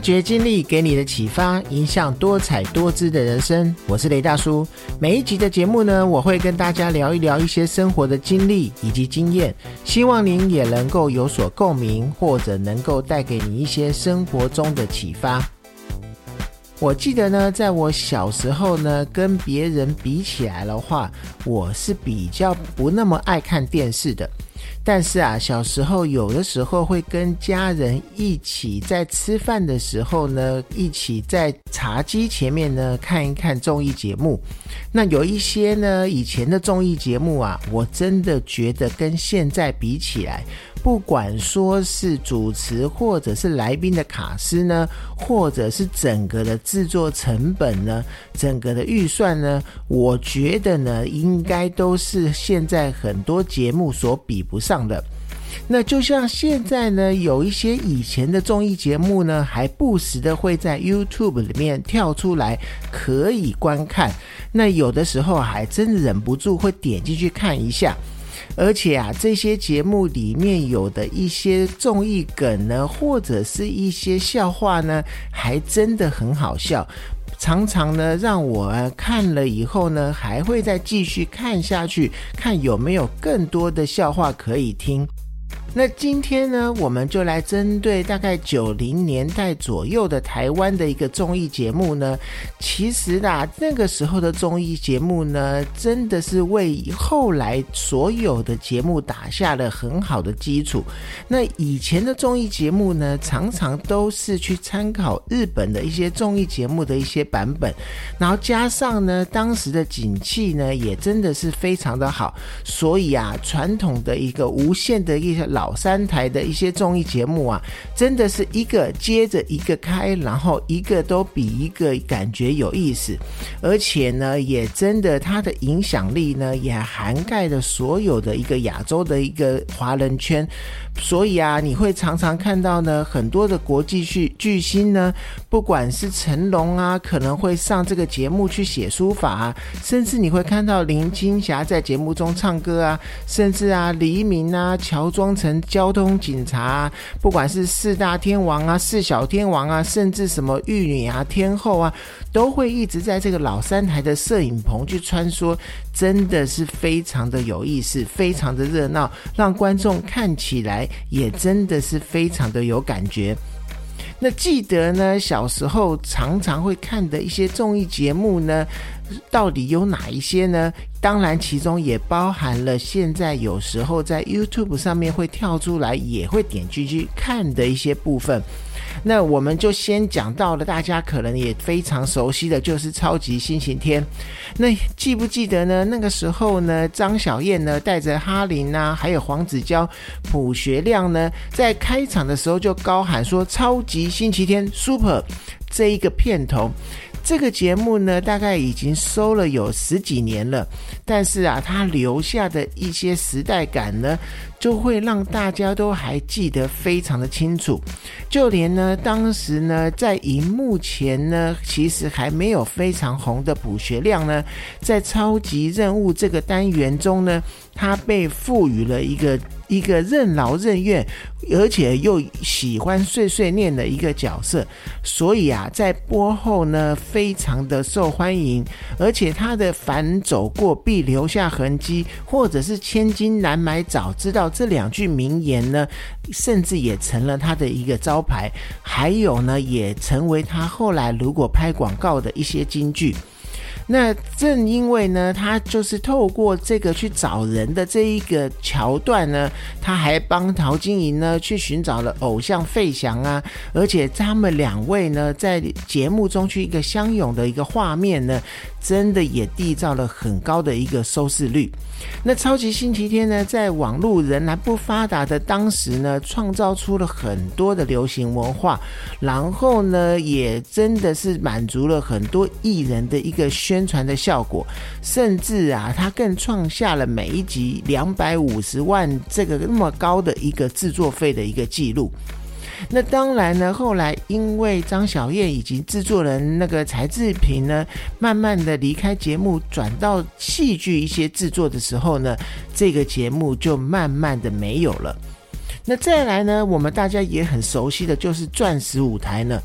觉经历给你的启发，影响多彩多姿的人生。我是雷大叔。每一集的节目呢，我会跟大家聊一聊一些生活的经历以及经验，希望您也能够有所共鸣，或者能够带给你一些生活中的启发。我记得呢，在我小时候呢，跟别人比起来的话，我是比较不那么爱看电视的。但是啊，小时候有的时候会跟家人一起在吃饭的时候呢，一起在茶几前面呢看一看综艺节目。那有一些呢，以前的综艺节目啊，我真的觉得跟现在比起来。不管说是主持或者是来宾的卡司呢，或者是整个的制作成本呢，整个的预算呢，我觉得呢，应该都是现在很多节目所比不上的。那就像现在呢，有一些以前的综艺节目呢，还不时的会在 YouTube 里面跳出来可以观看。那有的时候还真忍不住会点进去看一下。而且啊，这些节目里面有的一些综艺梗呢，或者是一些笑话呢，还真的很好笑，常常呢让我看了以后呢，还会再继续看下去，看有没有更多的笑话可以听。那今天呢，我们就来针对大概九零年代左右的台湾的一个综艺节目呢。其实啊，那个时候的综艺节目呢，真的是为后来所有的节目打下了很好的基础。那以前的综艺节目呢，常常都是去参考日本的一些综艺节目的一些版本，然后加上呢，当时的景气呢，也真的是非常的好，所以啊，传统的一个无线的一些老。老三台的一些综艺节目啊，真的是一个接着一个开，然后一个都比一个感觉有意思，而且呢，也真的它的影响力呢，也涵盖了所有的一个亚洲的一个华人圈。所以啊，你会常常看到呢，很多的国际巨巨星呢，不管是成龙啊，可能会上这个节目去写书法啊，甚至你会看到林青霞在节目中唱歌啊，甚至啊，黎明啊，乔装成交通警察，啊，不管是四大天王啊，四小天王啊，甚至什么玉女啊，天后啊，都会一直在这个老三台的摄影棚去穿梭，真的是非常的有意思，非常的热闹，让观众看起来。也真的是非常的有感觉。那记得呢，小时候常常会看的一些综艺节目呢，到底有哪一些呢？当然，其中也包含了现在有时候在 YouTube 上面会跳出来，也会点进去看的一些部分。那我们就先讲到了，大家可能也非常熟悉的就是《超级星期天》。那记不记得呢？那个时候呢，张小燕呢带着哈林啊，还有黄子佼、朴学亮呢，在开场的时候就高喊说：“超级星期天，Super！” 这一个片头。这个节目呢，大概已经收了有十几年了，但是啊，它留下的一些时代感呢，就会让大家都还记得非常的清楚。就连呢，当时呢，在荧幕前呢，其实还没有非常红的卜学亮呢，在超级任务这个单元中呢，他被赋予了一个。一个任劳任怨，而且又喜欢碎碎念的一个角色，所以啊，在播后呢，非常的受欢迎。而且他的“凡走过必留下痕迹”或者是“千金难买早知道”这两句名言呢，甚至也成了他的一个招牌。还有呢，也成为他后来如果拍广告的一些金句。那正因为呢，他就是透过这个去找人的这一个桥段呢，他还帮陶晶莹呢去寻找了偶像费翔啊，而且他们两位呢在节目中去一个相拥的一个画面呢。真的也缔造了很高的一个收视率。那超级星期天呢，在网络仍然不发达的当时呢，创造出了很多的流行文化，然后呢，也真的是满足了很多艺人的一个宣传的效果，甚至啊，他更创下了每一集两百五十万这个那么高的一个制作费的一个记录。那当然呢，后来因为张小燕以及制作人那个柴智屏呢，慢慢的离开节目，转到戏剧一些制作的时候呢，这个节目就慢慢的没有了。那再来呢，我们大家也很熟悉的就是钻石舞台呢。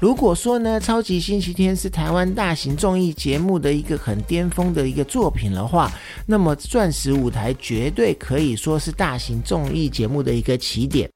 如果说呢，《超级星期天》是台湾大型综艺节目的一个很巅峰的一个作品的话，那么《钻石舞台》绝对可以说是大型综艺节目的一个起点。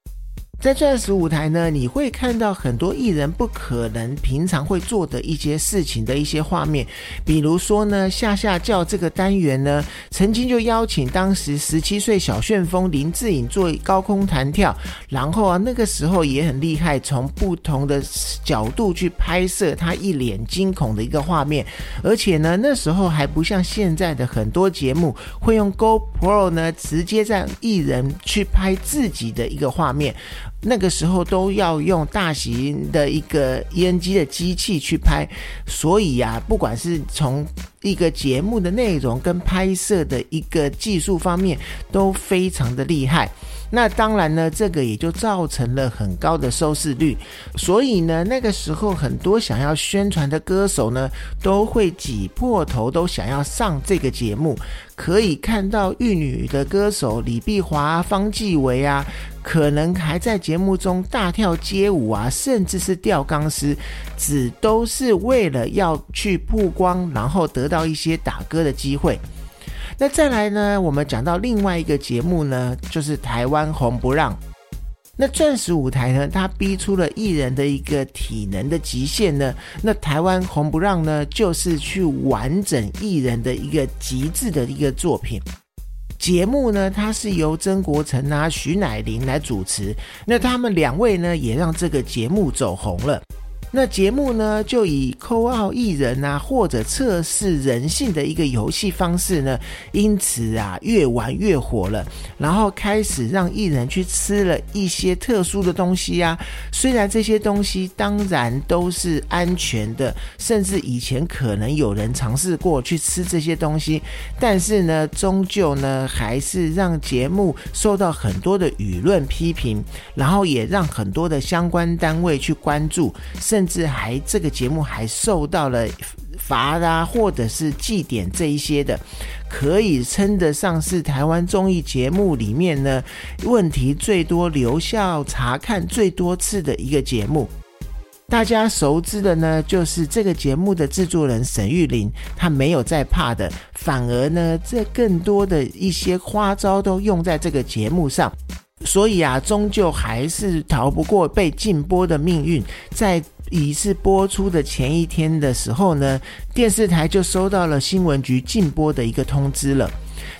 在钻石舞台呢，你会看到很多艺人不可能平常会做的一些事情的一些画面，比如说呢，下下叫这个单元呢，曾经就邀请当时十七岁小旋风林志颖做高空弹跳，然后啊，那个时候也很厉害，从不同的角度去拍摄他一脸惊恐的一个画面，而且呢，那时候还不像现在的很多节目会用 GoPro 呢，直接让艺人去拍自己的一个画面。那个时候都要用大型的一个烟机的机器去拍，所以呀，不管是从一个节目的内容跟拍摄的一个技术方面，都非常的厉害。那当然呢，这个也就造成了很高的收视率。所以呢，那个时候很多想要宣传的歌手呢，都会挤破头都想要上这个节目。可以看到玉女的歌手李碧华、方季韦啊，可能还在节目中大跳街舞啊，甚至是吊钢丝，只都是为了要去曝光，然后得到一些打歌的机会。那再来呢？我们讲到另外一个节目呢，就是台湾红不让。那钻石舞台呢，它逼出了艺人的一个体能的极限呢。那台湾红不让呢，就是去完整艺人的一个极致的一个作品。节目呢，它是由曾国成啊、徐乃麟来主持。那他们两位呢，也让这个节目走红了。那节目呢，就以扣号艺人啊，或者测试人性的一个游戏方式呢，因此啊，越玩越火了。然后开始让艺人去吃了一些特殊的东西啊，虽然这些东西当然都是安全的，甚至以前可能有人尝试过去吃这些东西，但是呢，终究呢，还是让节目受到很多的舆论批评，然后也让很多的相关单位去关注，甚。甚至还这个节目还受到了罚啊，或者是祭点这一些的，可以称得上是台湾综艺节目里面呢问题最多、留校查看最多次的一个节目。大家熟知的呢，就是这个节目的制作人沈玉琳，他没有在怕的，反而呢，这更多的一些花招都用在这个节目上。所以啊，终究还是逃不过被禁播的命运。在仪式播出的前一天的时候呢，电视台就收到了新闻局禁播的一个通知了。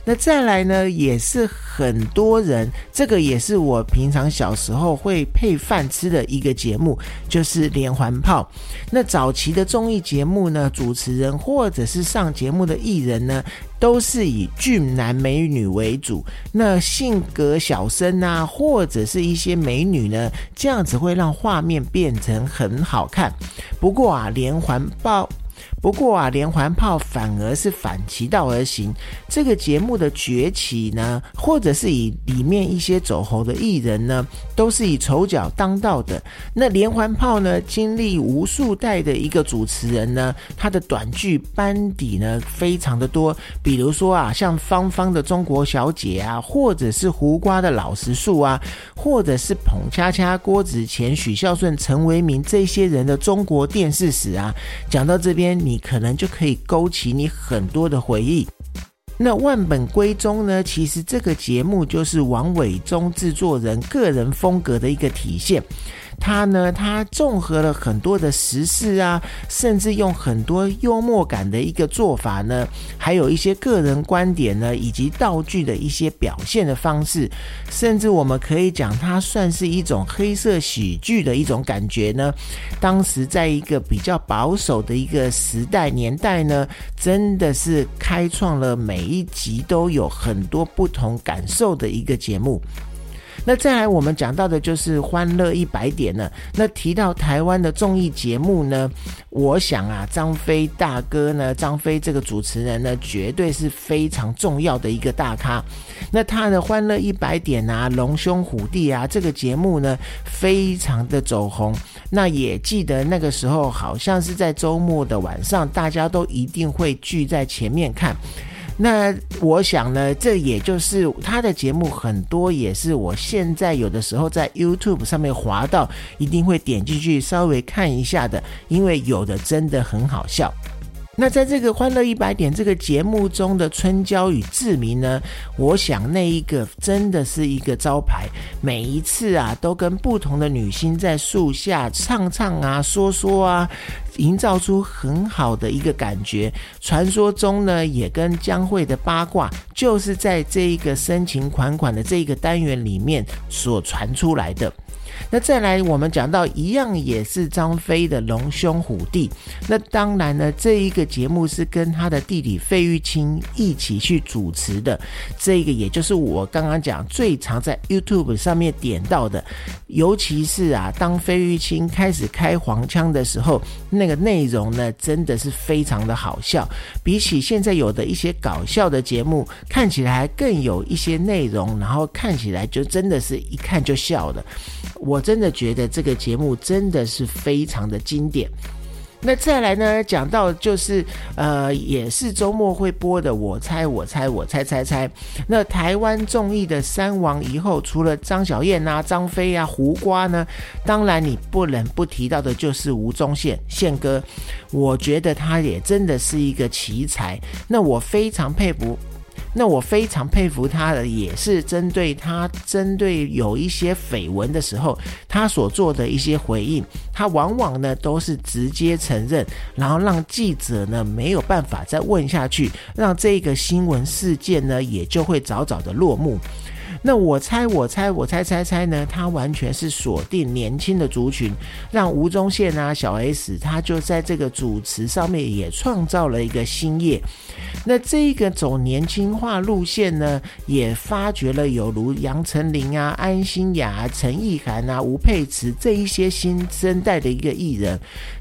那再来呢，也是很多人，这个也是我平常小时候会配饭吃的一个节目，就是连环炮。那早期的综艺节目呢，主持人或者是上节目的艺人呢，都是以俊男美女为主。那性格小生啊，或者是一些美女呢，这样子会让画面变成很好看。不过啊，连环炮。不过啊，连环炮反而是反其道而行。这个节目的崛起呢，或者是以里面一些走红的艺人呢，都是以丑角当道的。那连环炮呢，经历无数代的一个主持人呢，他的短剧班底呢，非常的多。比如说啊，像芳芳的中国小姐啊，或者是胡瓜的老实树啊，或者是捧恰恰郭子乾、许孝顺、陈为民这些人的中国电视史啊，讲到这边。你可能就可以勾起你很多的回忆。那万本归宗呢？其实这个节目就是王伟忠制作人个人风格的一个体现。他呢，他综合了很多的时事啊，甚至用很多幽默感的一个做法呢，还有一些个人观点呢，以及道具的一些表现的方式，甚至我们可以讲，它算是一种黑色喜剧的一种感觉呢。当时在一个比较保守的一个时代年代呢，真的是开创了每一集都有很多不同感受的一个节目。那再来，我们讲到的就是《欢乐一百点》了。那提到台湾的综艺节目呢，我想啊，张飞大哥呢，张飞这个主持人呢，绝对是非常重要的一个大咖。那他的《欢乐一百点》啊，《龙兄虎弟》啊，这个节目呢，非常的走红。那也记得那个时候，好像是在周末的晚上，大家都一定会聚在前面看。那我想呢，这也就是他的节目很多也是我现在有的时候在 YouTube 上面滑到，一定会点进去稍微看一下的，因为有的真的很好笑。那在这个《欢乐一百点》这个节目中的春娇与志明呢，我想那一个真的是一个招牌，每一次啊都跟不同的女星在树下唱唱啊、说说啊，营造出很好的一个感觉。传说中呢，也跟江蕙的八卦就是在这一个深情款款的这一个单元里面所传出来的。那再来，我们讲到一样也是张飞的龙兄虎弟。那当然呢，这一个节目是跟他的弟弟费玉清一起去主持的。这个也就是我刚刚讲最常在 YouTube 上面点到的。尤其是啊，当费玉清开始开黄腔的时候，那个内容呢，真的是非常的好笑。比起现在有的一些搞笑的节目，看起来更有一些内容，然后看起来就真的是一看就笑的。我真的觉得这个节目真的是非常的经典。那再来呢，讲到就是呃，也是周末会播的，我猜我猜我猜猜猜。那台湾综艺的三王以后，除了张小燕啊、张飞啊、胡瓜呢，当然你不能不提到的就是吴宗宪宪哥。我觉得他也真的是一个奇才，那我非常佩服。那我非常佩服他的，也是针对他针对有一些绯闻的时候，他所做的一些回应，他往往呢都是直接承认，然后让记者呢没有办法再问下去，让这个新闻事件呢也就会早早的落幕。那我猜，我猜，我猜猜猜呢？他完全是锁定年轻的族群，让吴宗宪啊、小 S，他就在这个主持上面也创造了一个新业。那这个走年轻化路线呢，也发掘了有如杨丞琳啊、安心雅、陈意涵啊、吴佩慈这一些新生代的一个艺人，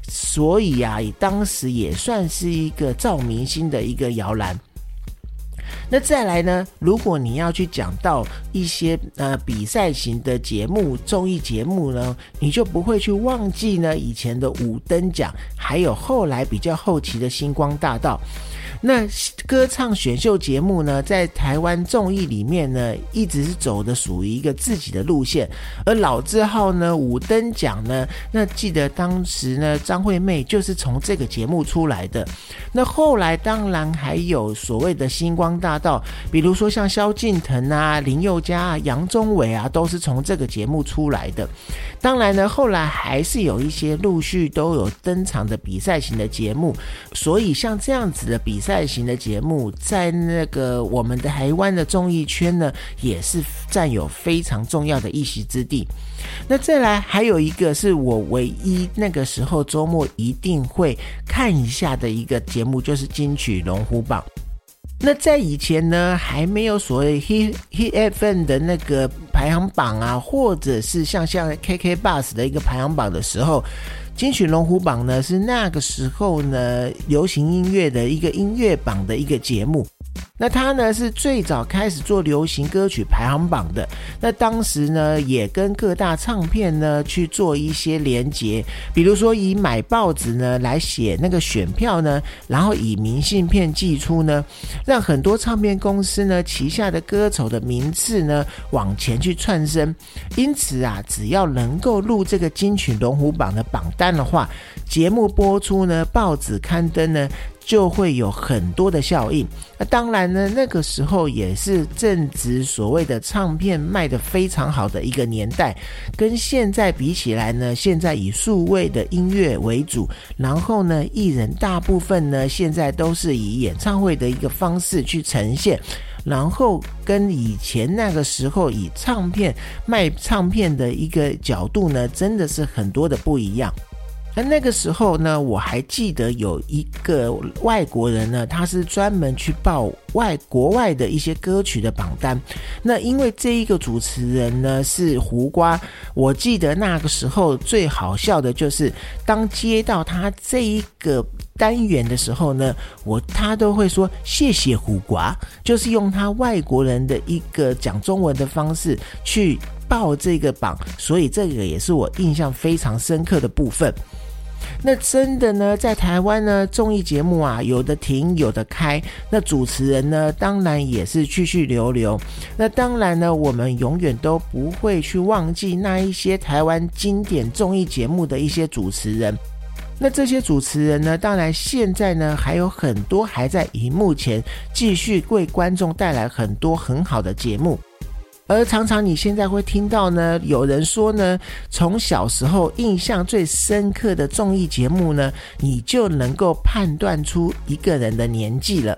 所以啊，当时也算是一个照明星的一个摇篮。那再来呢？如果你要去讲到一些呃比赛型的节目、综艺节目呢，你就不会去忘记呢以前的五等奖，还有后来比较后期的星光大道。那歌唱选秀节目呢，在台湾综艺里面呢，一直是走的属于一个自己的路线。而老字号呢，五等奖呢，那记得当时呢，张惠妹就是从这个节目出来的。那后来当然还有所谓的星光大道，比如说像萧敬腾啊、林宥嘉啊、杨宗纬啊，都是从这个节目出来的。当然呢，后来还是有一些陆续都有登场的比赛型的节目。所以像这样子的比赛。型的节目在那个我们的台湾的综艺圈呢，也是占有非常重要的一席之地。那再来还有一个是我唯一那个时候周末一定会看一下的一个节目，就是金曲龙虎榜。那在以前呢，还没有所谓 Hit Hit FM 的那个排行榜啊，或者是像像 KK Bus 的一个排行榜的时候。金曲龙虎榜呢，是那个时候呢流行音乐的一个音乐榜的一个节目。那他呢是最早开始做流行歌曲排行榜的。那当时呢也跟各大唱片呢去做一些连接，比如说以买报纸呢来写那个选票呢，然后以明信片寄出呢，让很多唱片公司呢旗下的歌手的名次呢往前去窜升。因此啊，只要能够入这个金曲龙虎榜的榜单的话，节目播出呢，报纸刊登呢。就会有很多的效应。那当然呢，那个时候也是正值所谓的唱片卖的非常好的一个年代，跟现在比起来呢，现在以数位的音乐为主，然后呢，艺人大部分呢现在都是以演唱会的一个方式去呈现，然后跟以前那个时候以唱片卖唱片的一个角度呢，真的是很多的不一样。那那个时候呢，我还记得有一个外国人呢，他是专门去报外国外的一些歌曲的榜单。那因为这一个主持人呢是胡瓜，我记得那个时候最好笑的就是，当接到他这一个单元的时候呢，我他都会说谢谢胡瓜，就是用他外国人的一个讲中文的方式去报这个榜，所以这个也是我印象非常深刻的部分。那真的呢，在台湾呢，综艺节目啊，有的停，有的开。那主持人呢，当然也是去去留留。那当然呢，我们永远都不会去忘记那一些台湾经典综艺节目的一些主持人。那这些主持人呢，当然现在呢，还有很多还在荧幕前继续为观众带来很多很好的节目。而常常你现在会听到呢，有人说呢，从小时候印象最深刻的综艺节目呢，你就能够判断出一个人的年纪了。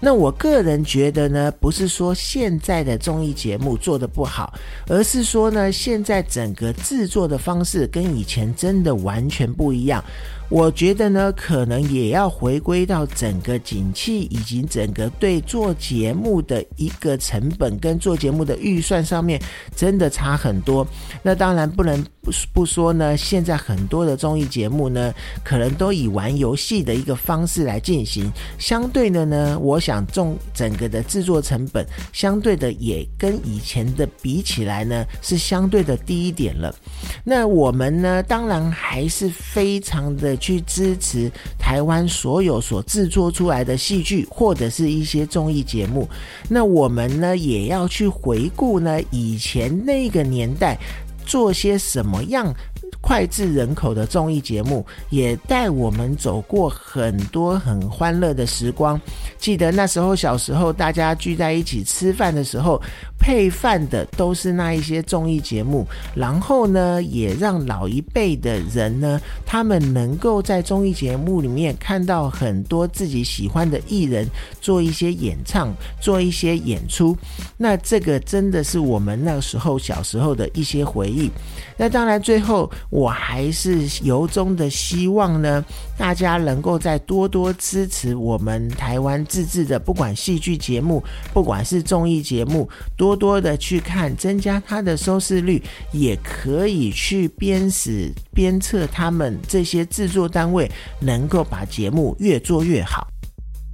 那我个人觉得呢，不是说现在的综艺节目做的不好，而是说呢，现在整个制作的方式跟以前真的完全不一样。我觉得呢，可能也要回归到整个景气以及整个对做节目的一个成本跟做节目的预算上面，真的差很多。那当然不能不不说呢，现在很多的综艺节目呢，可能都以玩游戏的一个方式来进行，相对的呢，我想重整个的制作成本，相对的也跟以前的比起来呢，是相对的低一点了。那我们呢，当然还是非常的。去支持台湾所有所制作出来的戏剧或者是一些综艺节目，那我们呢也要去回顾呢以前那个年代做些什么样。脍炙人口的综艺节目，也带我们走过很多很欢乐的时光。记得那时候小时候，大家聚在一起吃饭的时候，配饭的都是那一些综艺节目。然后呢，也让老一辈的人呢，他们能够在综艺节目里面看到很多自己喜欢的艺人做一些演唱，做一些演出。那这个真的是我们那时候小时候的一些回忆。那当然，最后。我还是由衷的希望呢，大家能够再多多支持我们台湾自制的，不管戏剧节目，不管是综艺节目，多多的去看，增加它的收视率，也可以去鞭使鞭策他们这些制作单位，能够把节目越做越好。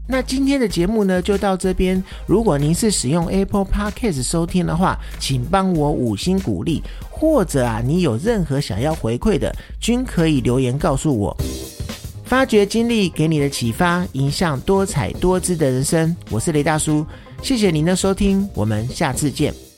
那今天的节目呢，就到这边。如果您是使用 Apple Podcast 收听的话，请帮我五星鼓励，或者啊，你有任何想要回馈的，均可以留言告诉我。发掘经历给你的启发，迎向多彩多姿的人生。我是雷大叔，谢谢您的收听，我们下次见。